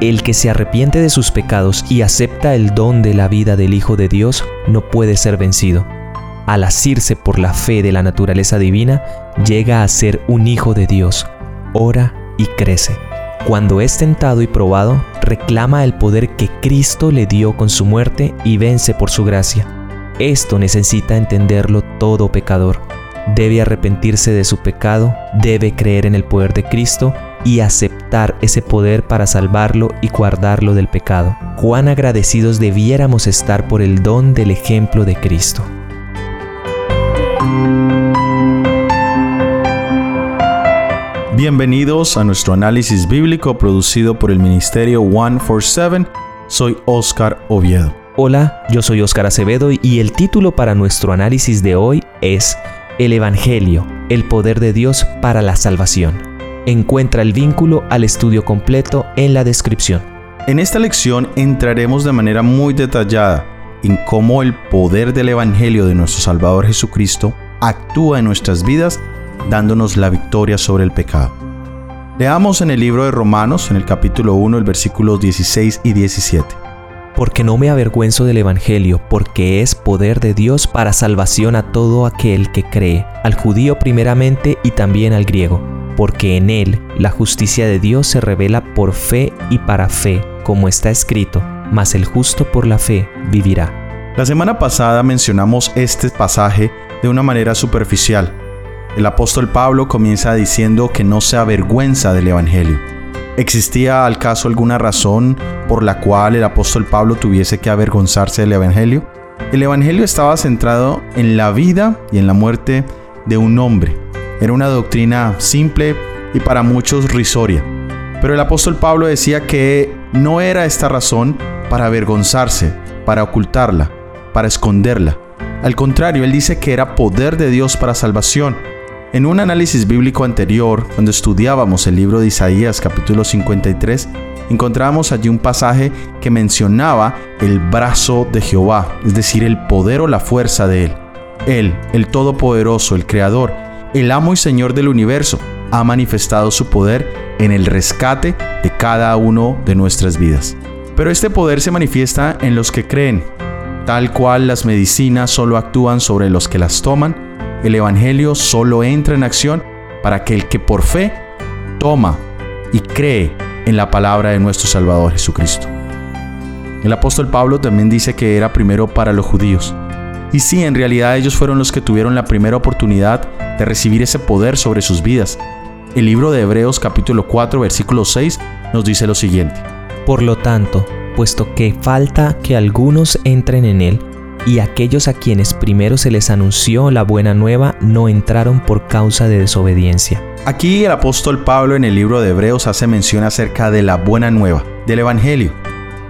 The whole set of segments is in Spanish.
El que se arrepiente de sus pecados y acepta el don de la vida del Hijo de Dios no puede ser vencido. Al asirse por la fe de la naturaleza divina, llega a ser un hijo de Dios, ora y crece. Cuando es tentado y probado, reclama el poder que Cristo le dio con su muerte y vence por su gracia. Esto necesita entenderlo todo pecador. Debe arrepentirse de su pecado, debe creer en el poder de Cristo y aceptar ese poder para salvarlo y guardarlo del pecado. Cuán agradecidos debiéramos estar por el don del ejemplo de Cristo. Bienvenidos a nuestro análisis bíblico producido por el Ministerio 147. Soy Oscar Oviedo. Hola, yo soy Oscar Acevedo y el título para nuestro análisis de hoy es El Evangelio, el poder de Dios para la salvación. Encuentra el vínculo al estudio completo en la descripción. En esta lección entraremos de manera muy detallada en cómo el poder del Evangelio de nuestro Salvador Jesucristo actúa en nuestras vidas dándonos la victoria sobre el pecado. Leamos en el libro de Romanos, en el capítulo 1, el versículos 16 y 17. Porque no me avergüenzo del Evangelio, porque es poder de Dios para salvación a todo aquel que cree, al judío primeramente y también al griego, porque en él la justicia de Dios se revela por fe y para fe, como está escrito, mas el justo por la fe vivirá. La semana pasada mencionamos este pasaje de una manera superficial, el apóstol Pablo comienza diciendo que no se avergüenza del Evangelio. ¿Existía al caso alguna razón por la cual el apóstol Pablo tuviese que avergonzarse del Evangelio? El Evangelio estaba centrado en la vida y en la muerte de un hombre. Era una doctrina simple y para muchos risoria. Pero el apóstol Pablo decía que no era esta razón para avergonzarse, para ocultarla, para esconderla. Al contrario, él dice que era poder de Dios para salvación en un análisis bíblico anterior, cuando estudiábamos el libro de Isaías capítulo 53, encontramos allí un pasaje que mencionaba el brazo de Jehová, es decir, el poder o la fuerza de Él. Él, el Todopoderoso, el Creador, el amo y Señor del universo, ha manifestado su poder en el rescate de cada uno de nuestras vidas. Pero este poder se manifiesta en los que creen, tal cual las medicinas solo actúan sobre los que las toman, el Evangelio solo entra en acción para aquel que por fe toma y cree en la palabra de nuestro Salvador Jesucristo. El apóstol Pablo también dice que era primero para los judíos. Y sí, en realidad ellos fueron los que tuvieron la primera oportunidad de recibir ese poder sobre sus vidas. El libro de Hebreos capítulo 4 versículo 6 nos dice lo siguiente. Por lo tanto, puesto que falta que algunos entren en él, y aquellos a quienes primero se les anunció la buena nueva no entraron por causa de desobediencia. Aquí el apóstol Pablo en el libro de Hebreos hace mención acerca de la buena nueva, del Evangelio.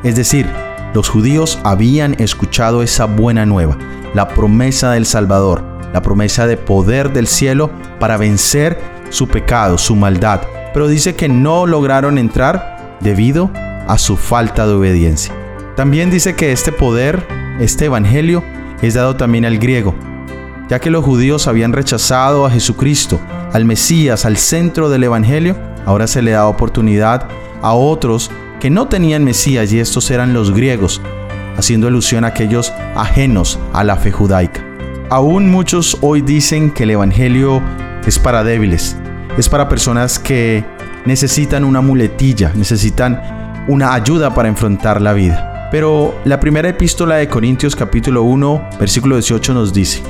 Es decir, los judíos habían escuchado esa buena nueva, la promesa del Salvador, la promesa de poder del cielo para vencer su pecado, su maldad, pero dice que no lograron entrar debido a su falta de obediencia. También dice que este poder este Evangelio es dado también al griego, ya que los judíos habían rechazado a Jesucristo, al Mesías, al centro del Evangelio, ahora se le da oportunidad a otros que no tenían Mesías y estos eran los griegos, haciendo alusión a aquellos ajenos a la fe judaica. Aún muchos hoy dicen que el Evangelio es para débiles, es para personas que necesitan una muletilla, necesitan una ayuda para enfrentar la vida. Pero la primera epístola de Corintios capítulo 1, versículo 18 nos dice,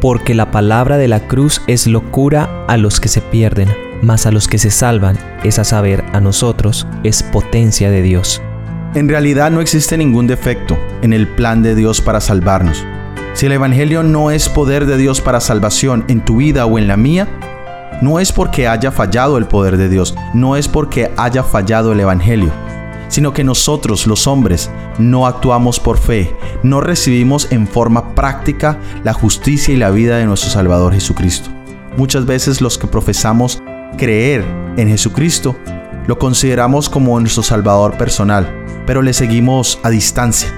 Porque la palabra de la cruz es locura a los que se pierden, mas a los que se salvan, es a saber, a nosotros, es potencia de Dios. En realidad no existe ningún defecto en el plan de Dios para salvarnos. Si el Evangelio no es poder de Dios para salvación en tu vida o en la mía, no es porque haya fallado el poder de Dios, no es porque haya fallado el Evangelio sino que nosotros los hombres no actuamos por fe, no recibimos en forma práctica la justicia y la vida de nuestro Salvador Jesucristo. Muchas veces los que profesamos creer en Jesucristo lo consideramos como nuestro Salvador personal, pero le seguimos a distancia.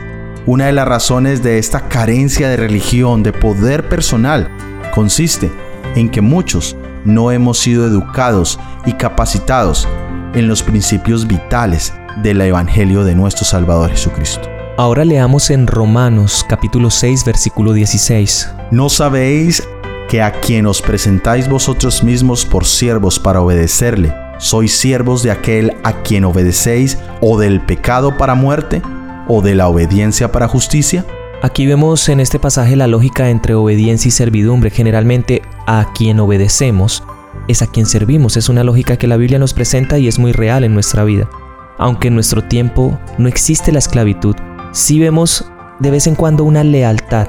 Una de las razones de esta carencia de religión, de poder personal, consiste en que muchos no hemos sido educados y capacitados en los principios vitales del Evangelio de nuestro Salvador Jesucristo. Ahora leamos en Romanos capítulo 6 versículo 16. ¿No sabéis que a quien os presentáis vosotros mismos por siervos para obedecerle, sois siervos de aquel a quien obedecéis o del pecado para muerte o de la obediencia para justicia? Aquí vemos en este pasaje la lógica entre obediencia y servidumbre. Generalmente a quien obedecemos es a quien servimos. Es una lógica que la Biblia nos presenta y es muy real en nuestra vida. Aunque en nuestro tiempo no existe la esclavitud, sí vemos de vez en cuando una lealtad.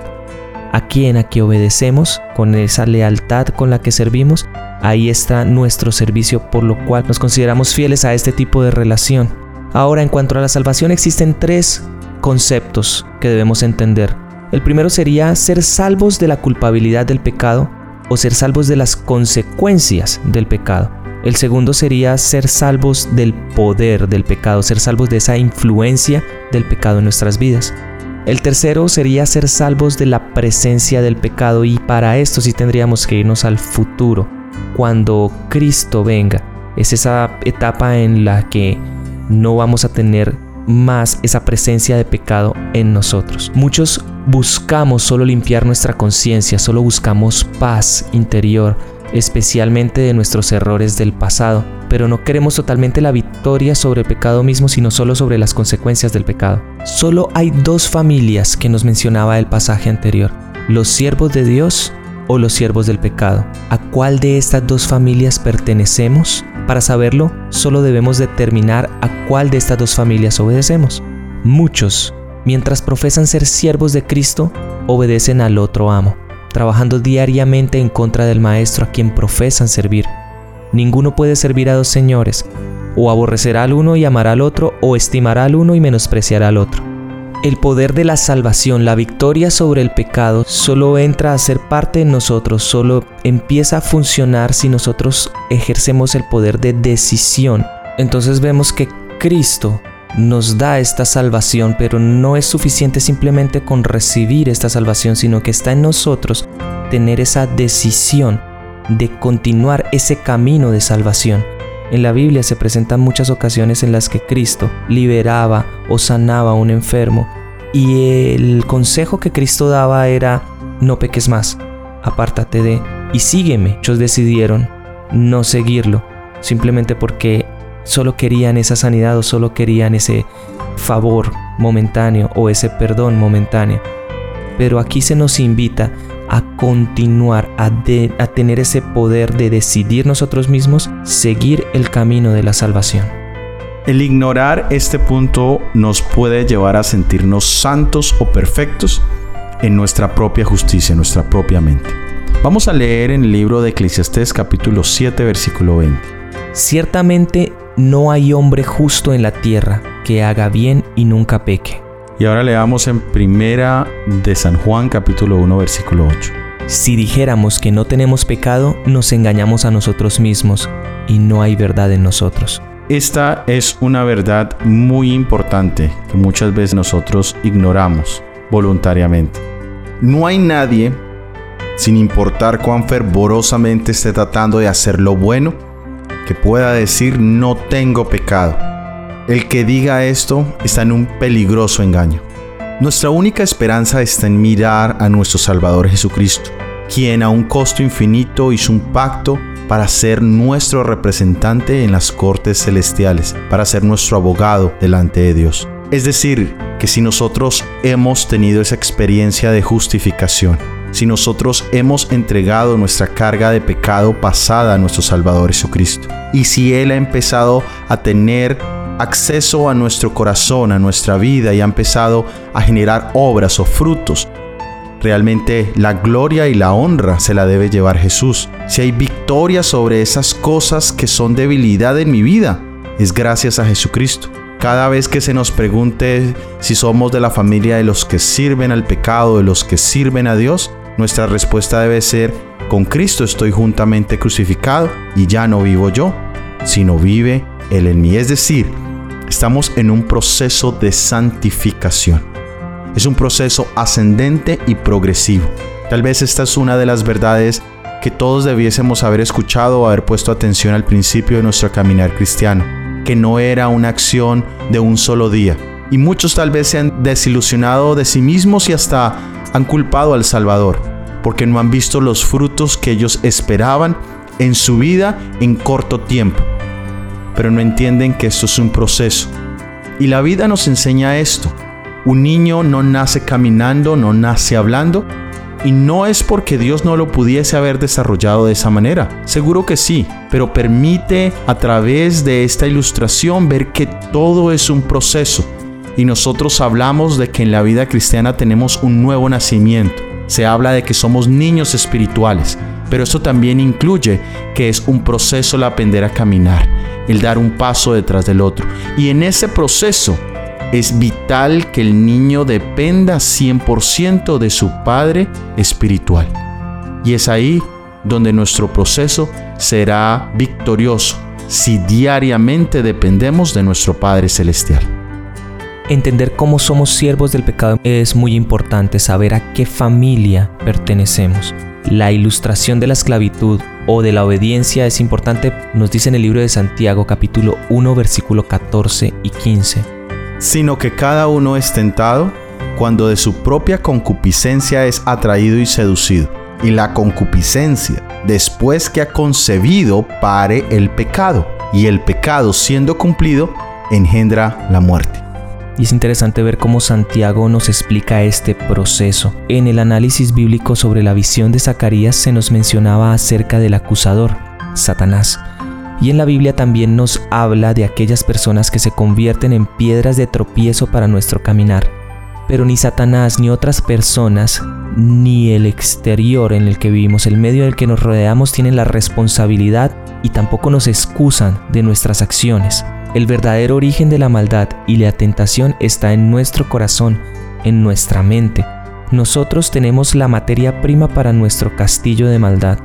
A quien a que obedecemos, con esa lealtad con la que servimos, ahí está nuestro servicio, por lo cual nos consideramos fieles a este tipo de relación. Ahora, en cuanto a la salvación, existen tres conceptos que debemos entender. El primero sería ser salvos de la culpabilidad del pecado o ser salvos de las consecuencias del pecado. El segundo sería ser salvos del poder del pecado, ser salvos de esa influencia del pecado en nuestras vidas. El tercero sería ser salvos de la presencia del pecado y para esto sí tendríamos que irnos al futuro, cuando Cristo venga. Es esa etapa en la que no vamos a tener más esa presencia de pecado en nosotros. Muchos buscamos solo limpiar nuestra conciencia, solo buscamos paz interior, especialmente de nuestros errores del pasado, pero no queremos totalmente la victoria sobre el pecado mismo, sino solo sobre las consecuencias del pecado. Solo hay dos familias que nos mencionaba el pasaje anterior, los siervos de Dios o los siervos del pecado. ¿A cuál de estas dos familias pertenecemos? Para saberlo, solo debemos determinar a cuál de estas dos familias obedecemos. Muchos, mientras profesan ser siervos de Cristo, obedecen al otro amo, trabajando diariamente en contra del Maestro a quien profesan servir. Ninguno puede servir a dos señores, o aborrecerá al uno y amará al otro, o estimará al uno y menospreciará al otro. El poder de la salvación, la victoria sobre el pecado, solo entra a ser parte de nosotros, solo empieza a funcionar si nosotros ejercemos el poder de decisión. Entonces vemos que Cristo nos da esta salvación, pero no es suficiente simplemente con recibir esta salvación, sino que está en nosotros tener esa decisión de continuar ese camino de salvación. En la Biblia se presentan muchas ocasiones en las que Cristo liberaba o sanaba a un enfermo y el consejo que Cristo daba era no peques más, apártate de y sígueme. Muchos decidieron no seguirlo simplemente porque solo querían esa sanidad o solo querían ese favor momentáneo o ese perdón momentáneo. Pero aquí se nos invita a continuar, a, a tener ese poder de decidir nosotros mismos seguir el camino de la salvación. El ignorar este punto nos puede llevar a sentirnos santos o perfectos en nuestra propia justicia, en nuestra propia mente. Vamos a leer en el libro de Eclesiastés capítulo 7 versículo 20. Ciertamente no hay hombre justo en la tierra que haga bien y nunca peque. Y ahora leamos en Primera de San Juan capítulo 1 versículo 8. Si dijéramos que no tenemos pecado, nos engañamos a nosotros mismos y no hay verdad en nosotros. Esta es una verdad muy importante que muchas veces nosotros ignoramos voluntariamente. No hay nadie, sin importar cuán fervorosamente esté tratando de hacer lo bueno, que pueda decir no tengo pecado. El que diga esto está en un peligroso engaño. Nuestra única esperanza está en mirar a nuestro Salvador Jesucristo, quien a un costo infinito hizo un pacto para ser nuestro representante en las cortes celestiales, para ser nuestro abogado delante de Dios. Es decir, que si nosotros hemos tenido esa experiencia de justificación, si nosotros hemos entregado nuestra carga de pecado pasada a nuestro Salvador Jesucristo, y si Él ha empezado a tener acceso a nuestro corazón, a nuestra vida y ha empezado a generar obras o frutos. Realmente la gloria y la honra se la debe llevar Jesús. Si hay victoria sobre esas cosas que son debilidad en mi vida, es gracias a Jesucristo. Cada vez que se nos pregunte si somos de la familia de los que sirven al pecado, de los que sirven a Dios, nuestra respuesta debe ser, con Cristo estoy juntamente crucificado y ya no vivo yo, sino vive Él en mí. Es decir, Estamos en un proceso de santificación. Es un proceso ascendente y progresivo. Tal vez esta es una de las verdades que todos debiésemos haber escuchado o haber puesto atención al principio de nuestro caminar cristiano. que no era una acción de un solo día. Y muchos tal vez se han desilusionado de sí mismos y hasta han culpado al Salvador, porque no han visto los frutos que ellos esperaban en su vida en corto tiempo. Pero no entienden que esto es un proceso. Y la vida nos enseña esto. Un niño no nace caminando, no nace hablando, y no es porque Dios no lo pudiese haber desarrollado de esa manera. Seguro que sí, pero permite a través de esta ilustración ver que todo es un proceso. Y nosotros hablamos de que en la vida cristiana tenemos un nuevo nacimiento. Se habla de que somos niños espirituales, pero eso también incluye que es un proceso el aprender a caminar, el dar un paso detrás del otro. Y en ese proceso es vital que el niño dependa 100% de su Padre espiritual. Y es ahí donde nuestro proceso será victorioso si diariamente dependemos de nuestro Padre Celestial. Entender cómo somos siervos del pecado es muy importante, saber a qué familia pertenecemos. La ilustración de la esclavitud o de la obediencia es importante, nos dice en el libro de Santiago capítulo 1 versículo 14 y 15 sino que cada uno es tentado cuando de su propia concupiscencia es atraído y seducido. Y la concupiscencia, después que ha concebido, pare el pecado. Y el pecado, siendo cumplido, engendra la muerte. Y es interesante ver cómo Santiago nos explica este proceso. En el análisis bíblico sobre la visión de Zacarías se nos mencionaba acerca del acusador, Satanás y en la Biblia también nos habla de aquellas personas que se convierten en piedras de tropiezo para nuestro caminar. Pero ni Satanás ni otras personas, ni el exterior en el que vivimos, el medio del que nos rodeamos, tienen la responsabilidad y tampoco nos excusan de nuestras acciones. El verdadero origen de la maldad y la tentación está en nuestro corazón, en nuestra mente. Nosotros tenemos la materia prima para nuestro castillo de maldad.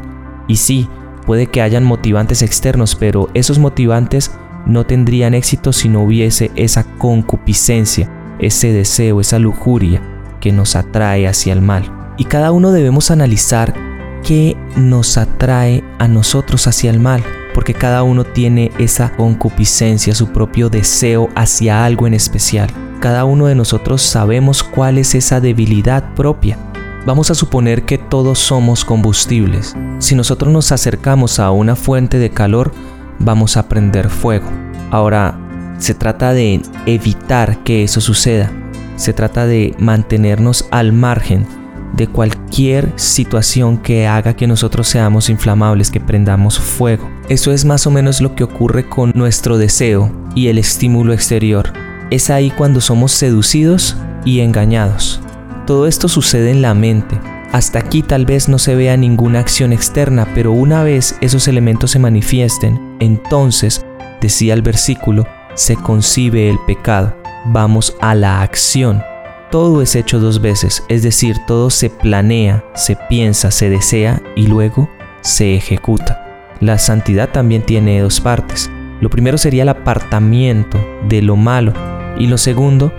Y sí, Puede que hayan motivantes externos, pero esos motivantes no tendrían éxito si no hubiese esa concupiscencia, ese deseo, esa lujuria que nos atrae hacia el mal. Y cada uno debemos analizar qué nos atrae a nosotros hacia el mal, porque cada uno tiene esa concupiscencia, su propio deseo hacia algo en especial. Cada uno de nosotros sabemos cuál es esa debilidad propia Vamos a suponer que todos somos combustibles. Si nosotros nos acercamos a una fuente de calor, vamos a prender fuego. Ahora, se trata de evitar que eso suceda. Se trata de mantenernos al margen de cualquier situación que haga que nosotros seamos inflamables, que prendamos fuego. Eso es más o menos lo que ocurre con nuestro deseo y el estímulo exterior. Es ahí cuando somos seducidos y engañados. Todo esto sucede en la mente. Hasta aquí tal vez no se vea ninguna acción externa, pero una vez esos elementos se manifiesten, entonces, decía el versículo, se concibe el pecado. Vamos a la acción. Todo es hecho dos veces, es decir, todo se planea, se piensa, se desea y luego se ejecuta. La santidad también tiene dos partes. Lo primero sería el apartamiento de lo malo y lo segundo,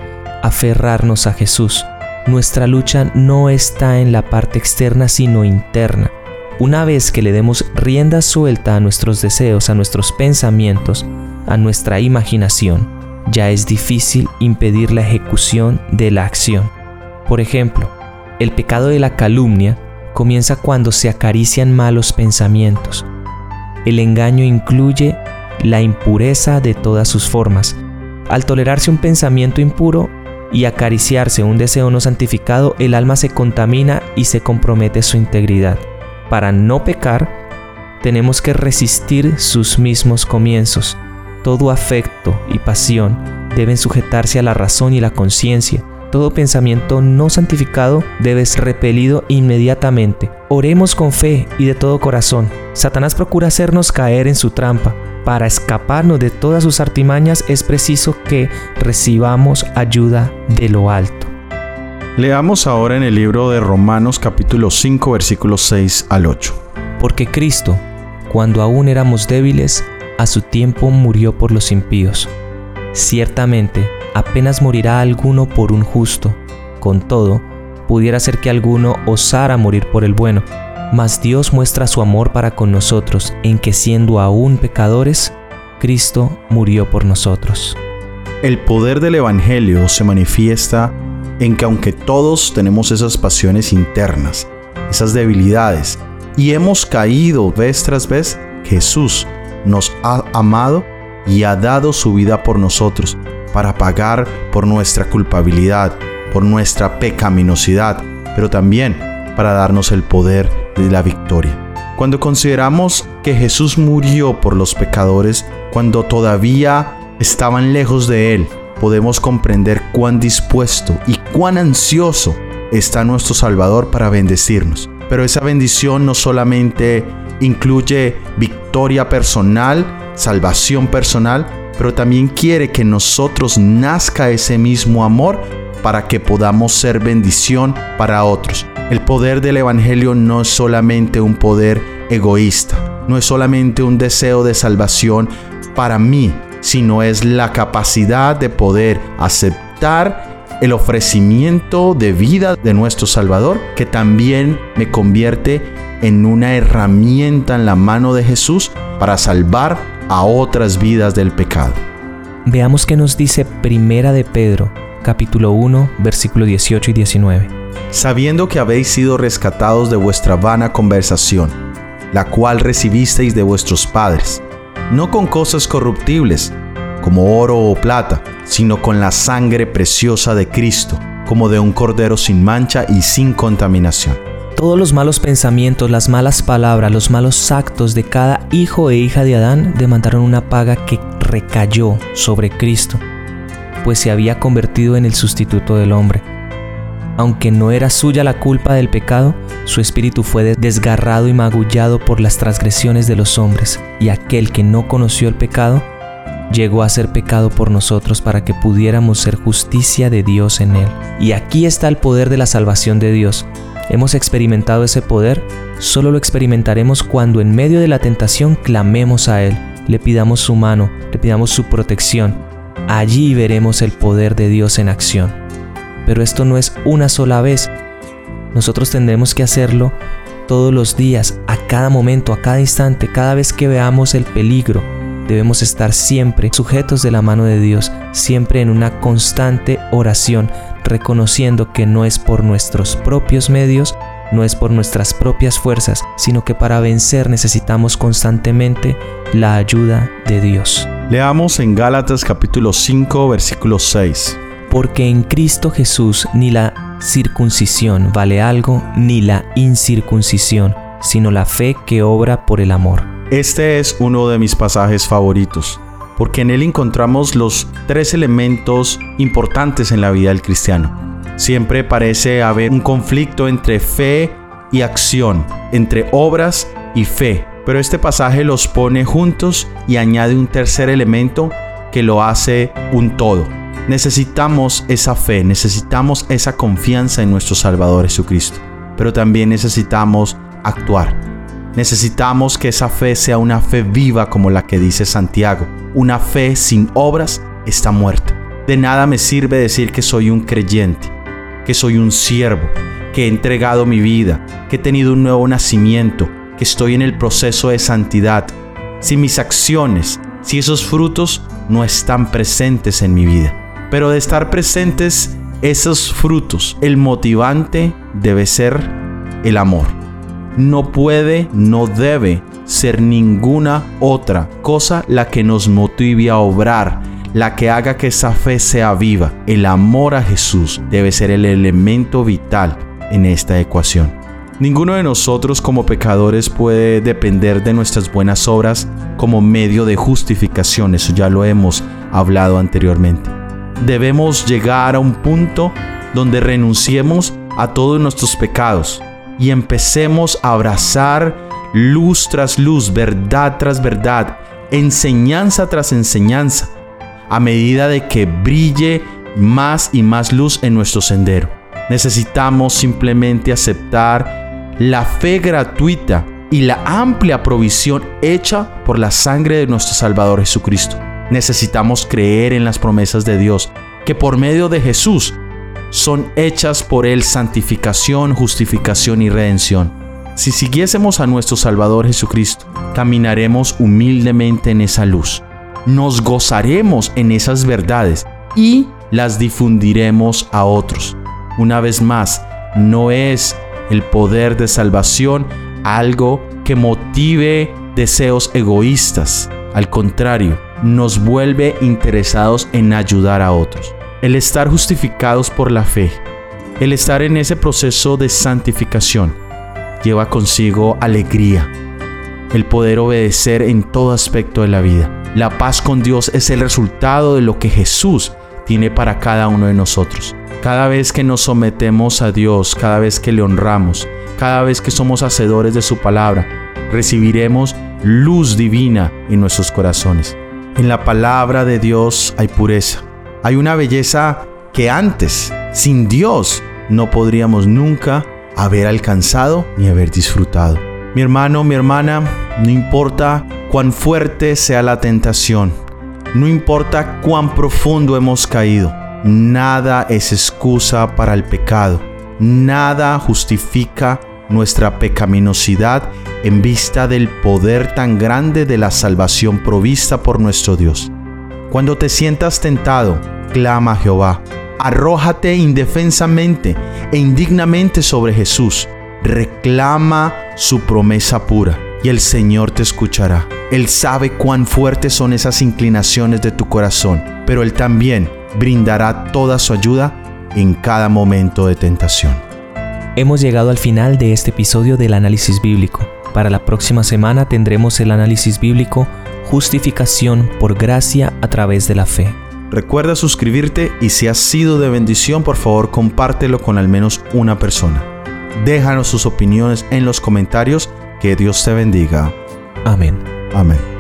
aferrarnos a Jesús. Nuestra lucha no está en la parte externa sino interna. Una vez que le demos rienda suelta a nuestros deseos, a nuestros pensamientos, a nuestra imaginación, ya es difícil impedir la ejecución de la acción. Por ejemplo, el pecado de la calumnia comienza cuando se acarician malos pensamientos. El engaño incluye la impureza de todas sus formas. Al tolerarse un pensamiento impuro, y acariciarse un deseo no santificado, el alma se contamina y se compromete su integridad. Para no pecar, tenemos que resistir sus mismos comienzos. Todo afecto y pasión deben sujetarse a la razón y la conciencia. Todo pensamiento no santificado debe ser repelido inmediatamente. Oremos con fe y de todo corazón. Satanás procura hacernos caer en su trampa, para escaparnos de todas sus artimañas es preciso que recibamos ayuda de lo alto. Leamos ahora en el libro de Romanos capítulo 5 versículos 6 al 8. Porque Cristo, cuando aún éramos débiles, a su tiempo murió por los impíos. Ciertamente, apenas morirá alguno por un justo. Con todo, pudiera ser que alguno osara morir por el bueno mas Dios muestra su amor para con nosotros en que siendo aún pecadores, Cristo murió por nosotros. El poder del Evangelio se manifiesta en que aunque todos tenemos esas pasiones internas, esas debilidades, y hemos caído vez tras vez, Jesús nos ha amado y ha dado su vida por nosotros para pagar por nuestra culpabilidad, por nuestra pecaminosidad, pero también para darnos el poder de la victoria. Cuando consideramos que Jesús murió por los pecadores cuando todavía estaban lejos de Él, podemos comprender cuán dispuesto y cuán ansioso está nuestro Salvador para bendecirnos. Pero esa bendición no solamente incluye victoria personal, salvación personal, pero también quiere que nosotros nazca ese mismo amor para que podamos ser bendición para otros. El poder del Evangelio no es solamente un poder egoísta, no es solamente un deseo de salvación para mí, sino es la capacidad de poder aceptar el ofrecimiento de vida de nuestro Salvador, que también me convierte en una herramienta en la mano de Jesús para salvar a otras vidas del pecado. Veamos qué nos dice Primera de Pedro, capítulo 1, versículo 18 y 19. Sabiendo que habéis sido rescatados de vuestra vana conversación, la cual recibisteis de vuestros padres, no con cosas corruptibles, como oro o plata, sino con la sangre preciosa de Cristo, como de un cordero sin mancha y sin contaminación. Todos los malos pensamientos, las malas palabras, los malos actos de cada hijo e hija de Adán demandaron una paga que recayó sobre Cristo, pues se había convertido en el sustituto del hombre. Aunque no era suya la culpa del pecado, su espíritu fue desgarrado y magullado por las transgresiones de los hombres, y aquel que no conoció el pecado, llegó a ser pecado por nosotros para que pudiéramos ser justicia de Dios en él. Y aquí está el poder de la salvación de Dios. Hemos experimentado ese poder, solo lo experimentaremos cuando en medio de la tentación clamemos a Él, le pidamos su mano, le pidamos su protección. Allí veremos el poder de Dios en acción. Pero esto no es una sola vez. Nosotros tendremos que hacerlo todos los días, a cada momento, a cada instante, cada vez que veamos el peligro, Debemos estar siempre sujetos de la mano de Dios, siempre en una constante oración, reconociendo que no es por nuestros propios medios, no es por nuestras propias fuerzas, sino que para vencer necesitamos constantemente la ayuda de Dios. Leamos en Gálatas capítulo 5 versículo 6. Porque en Cristo Jesús ni la circuncisión vale algo, ni la incircuncisión, sino la fe que obra por el amor. Este es uno de mis pasajes favoritos, porque en él encontramos los tres elementos importantes en la vida del cristiano. Siempre parece haber un conflicto entre fe y acción, entre obras y fe, pero este pasaje los pone juntos y añade un tercer elemento que lo hace un todo. Necesitamos esa fe, necesitamos esa confianza en nuestro Salvador Jesucristo, pero también necesitamos actuar. Necesitamos que esa fe sea una fe viva como la que dice Santiago. Una fe sin obras está muerta. De nada me sirve decir que soy un creyente, que soy un siervo, que he entregado mi vida, que he tenido un nuevo nacimiento, que estoy en el proceso de santidad. Si mis acciones, si esos frutos no están presentes en mi vida. Pero de estar presentes esos frutos, el motivante debe ser el amor no puede, no debe ser ninguna otra cosa la que nos motive a obrar, la que haga que esa fe sea viva. El amor a Jesús debe ser el elemento vital en esta ecuación. Ninguno de nosotros como pecadores puede depender de nuestras buenas obras como medio de justificación, eso ya lo hemos hablado anteriormente. Debemos llegar a un punto donde renunciemos a todos nuestros pecados, y empecemos a abrazar luz tras luz, verdad tras verdad, enseñanza tras enseñanza, a medida de que brille más y más luz en nuestro sendero. Necesitamos simplemente aceptar la fe gratuita y la amplia provisión hecha por la sangre de nuestro Salvador Jesucristo. Necesitamos creer en las promesas de Dios, que por medio de Jesús son hechas por Él santificación, justificación y redención. Si siguiésemos a nuestro Salvador Jesucristo, caminaremos humildemente en esa luz. nos gozaremos en esas verdades y las difundiremos a otros. Una vez más, no es el poder de salvación algo que motive deseos egoístas. Al contrario, nos vuelve interesados en ayudar a otros. El estar justificados por la fe, el estar en ese proceso de santificación, lleva consigo alegría, el poder obedecer en todo aspecto de la vida. La paz con Dios es el resultado de lo que Jesús tiene para cada uno de nosotros. Cada vez que nos sometemos a Dios, cada vez que le honramos, cada vez que somos hacedores de su palabra, recibiremos luz divina en nuestros corazones. En la palabra de Dios hay pureza. Hay una belleza que antes, sin Dios, no podríamos nunca haber alcanzado ni haber disfrutado. Mi hermano, mi hermana, no importa cuán fuerte sea la tentación, no importa cuán profundo hemos caído, nada es excusa para el pecado, nada justifica nuestra pecaminosidad en vista del poder tan grande de la salvación provista por nuestro Dios. Cuando te sientas tentado, clama a Jehová, arrójate indefensamente e indignamente sobre Jesús, reclama su promesa pura y el Señor te escuchará. Él sabe cuán fuertes son esas inclinaciones de tu corazón, pero Él también brindará toda su ayuda en cada momento de tentación. Hemos llegado al final de este episodio del análisis bíblico. Para la próxima semana tendremos el análisis bíblico Justificación por gracia a través de la fe. Recuerda suscribirte y si has sido de bendición, por favor compártelo con al menos una persona. Déjanos sus opiniones en los comentarios. Que Dios te bendiga. Amén. Amén.